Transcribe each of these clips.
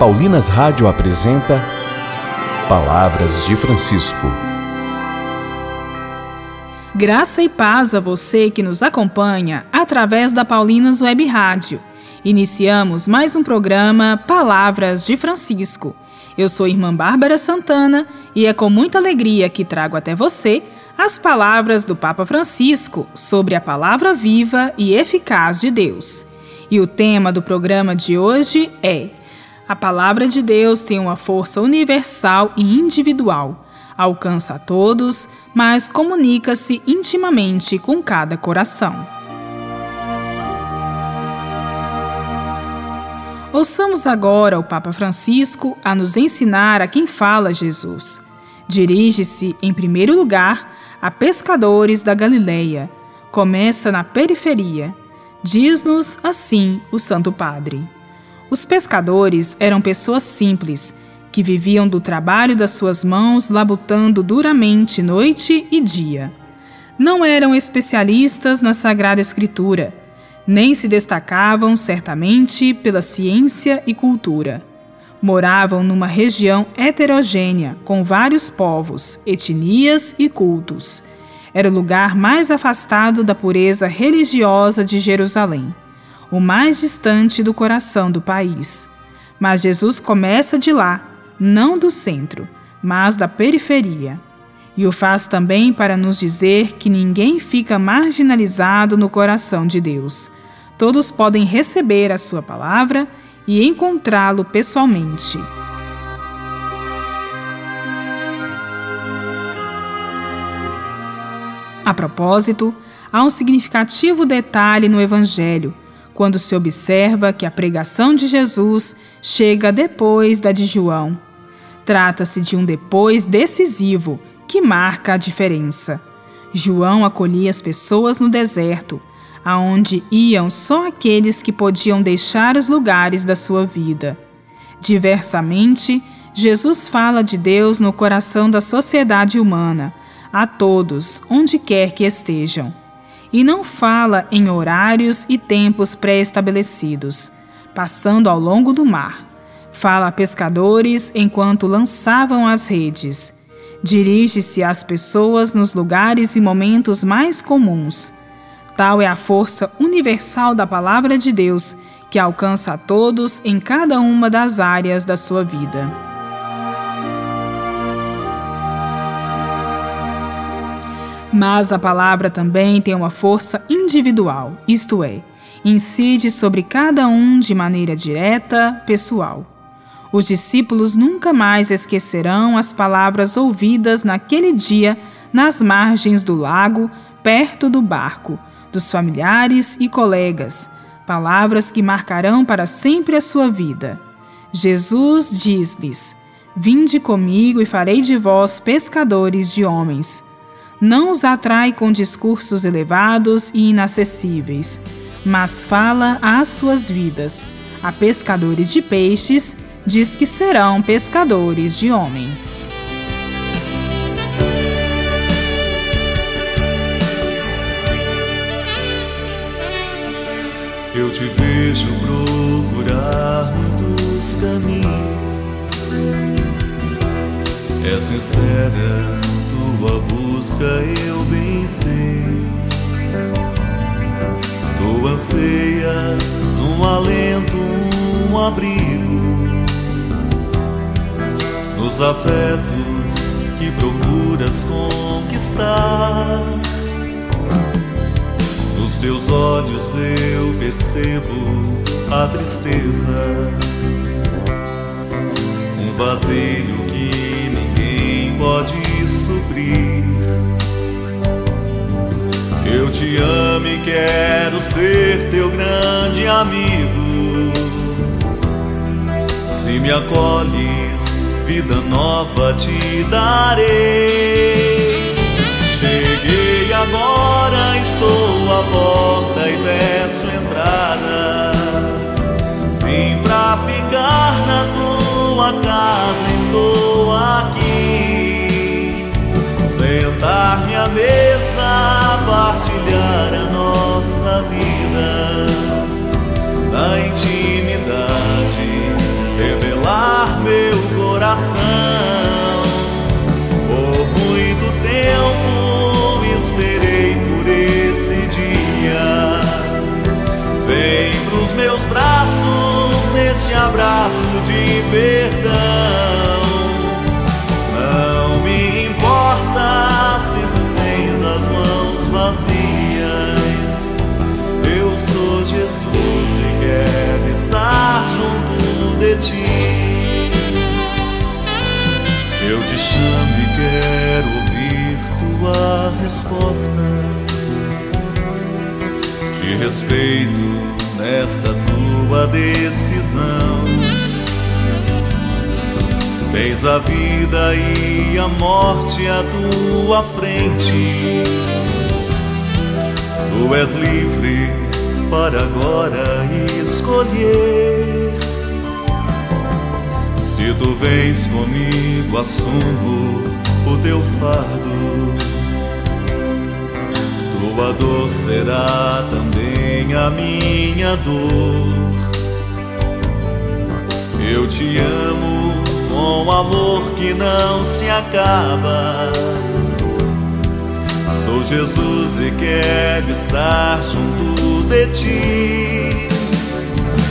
Paulinas Rádio apresenta Palavras de Francisco. Graça e paz a você que nos acompanha através da Paulinas Web Rádio. Iniciamos mais um programa Palavras de Francisco. Eu sou irmã Bárbara Santana e é com muita alegria que trago até você as palavras do Papa Francisco sobre a palavra viva e eficaz de Deus. E o tema do programa de hoje é: A palavra de Deus tem uma força universal e individual, alcança a todos, mas comunica-se intimamente com cada coração. Ouçamos agora o Papa Francisco a nos ensinar a quem fala Jesus. Dirige-se, em primeiro lugar, a pescadores da Galileia. Começa na periferia. Diz-nos assim o Santo Padre. Os pescadores eram pessoas simples, que viviam do trabalho das suas mãos, labutando duramente noite e dia. Não eram especialistas na Sagrada Escritura, nem se destacavam certamente pela ciência e cultura. Moravam numa região heterogênea, com vários povos, etnias e cultos era o lugar mais afastado da pureza religiosa de Jerusalém, o mais distante do coração do país. Mas Jesus começa de lá, não do centro, mas da periferia. E o faz também para nos dizer que ninguém fica marginalizado no coração de Deus. Todos podem receber a Sua palavra e encontrá-lo pessoalmente. A propósito, há um significativo detalhe no Evangelho, quando se observa que a pregação de Jesus chega depois da de João. Trata-se de um depois decisivo que marca a diferença. João acolhia as pessoas no deserto, aonde iam só aqueles que podiam deixar os lugares da sua vida. Diversamente, Jesus fala de Deus no coração da sociedade humana, a todos, onde quer que estejam. E não fala em horários e tempos pré-estabelecidos, passando ao longo do mar. Fala a pescadores enquanto lançavam as redes. Dirige-se às pessoas nos lugares e momentos mais comuns. Tal é a força universal da Palavra de Deus que alcança a todos em cada uma das áreas da sua vida. Mas a palavra também tem uma força individual, isto é, incide sobre cada um de maneira direta, pessoal. Os discípulos nunca mais esquecerão as palavras ouvidas naquele dia nas margens do lago, perto do barco, dos familiares e colegas, palavras que marcarão para sempre a sua vida. Jesus diz-lhes: Vinde comigo e farei de vós pescadores de homens não os atrai com discursos elevados e inacessíveis, mas fala às suas vidas. A pescadores de peixes, diz que serão pescadores de homens. Eu te vejo procurar muitos caminhos. É sincera tua busca eu bem sei. Tu anseias um alento, um abrigo nos afetos que procuras conquistar. Nos teus olhos eu percebo a tristeza, um vazio que ninguém pode Eu te amo e quero ser teu grande amigo. Se me acolhes, vida nova te darei. Vida na respeito nesta tua decisão. Tens a vida e a morte à tua frente. Tu és livre para agora escolher. Se tu vens comigo, assumo o teu fardo tua dor será também a minha dor. Eu te amo com amor que não se acaba. Sou Jesus e quero estar junto de ti.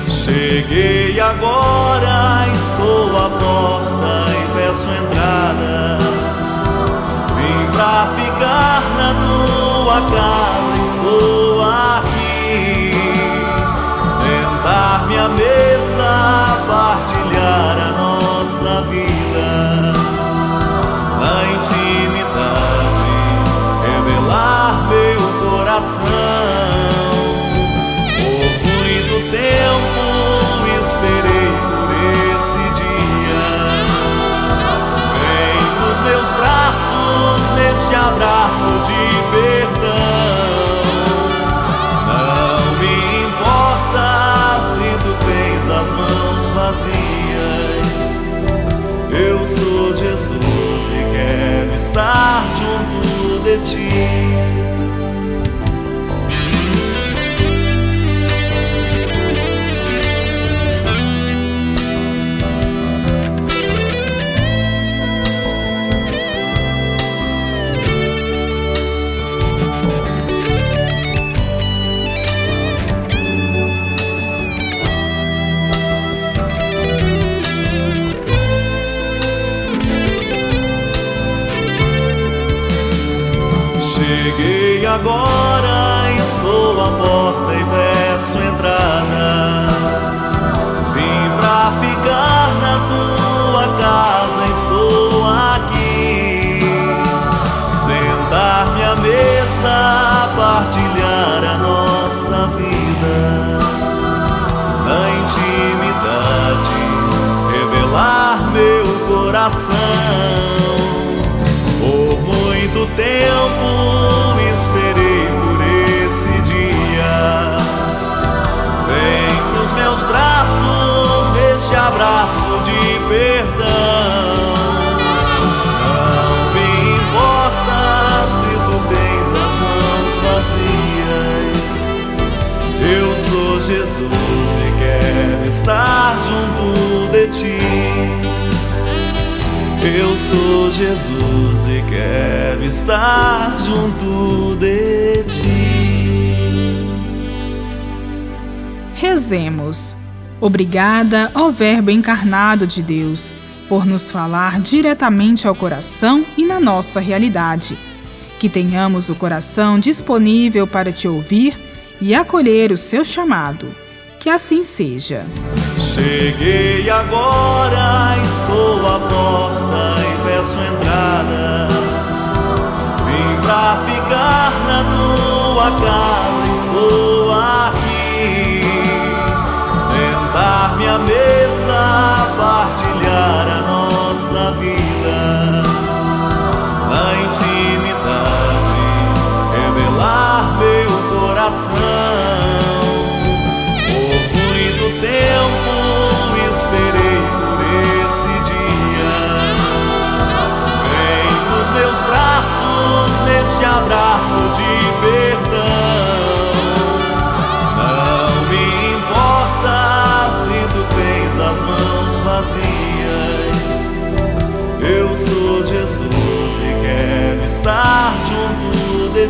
Cheguei agora, estou à porta e peço entrada. Vim pra ficar na tua tua casa estou aqui. Sentar-me à mesa, see. Agora estou à porta e peço entrada. Vim pra ficar na tua casa, estou aqui. Sentar-me à mesa, partilhar a nossa vida. Na intimidade, revelar meu coração. Por muito tempo ti. Eu sou Jesus e quero estar junto de ti. Rezemos. Obrigada ao Verbo encarnado de Deus por nos falar diretamente ao coração e na nossa realidade. Que tenhamos o coração disponível para te ouvir e acolher o seu chamado. Que assim seja. Cheguei agora, estou à porta e peço entrada. Vim pra ficar na tua casa, estou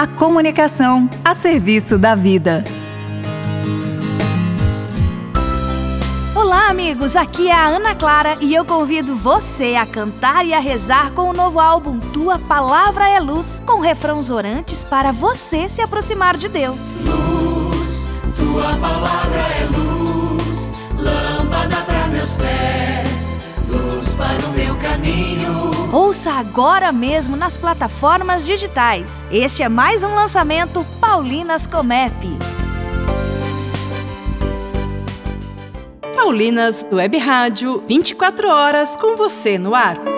a comunicação a serviço da vida. Olá, amigos! Aqui é a Ana Clara e eu convido você a cantar e a rezar com o novo álbum Tua Palavra é Luz, com refrãos orantes para você se aproximar de Deus. Luz, tua palavra é luz, caminho. Ouça agora mesmo nas plataformas digitais. Este é mais um lançamento Paulinas Comep. Paulinas Web Rádio, 24 horas com você no ar.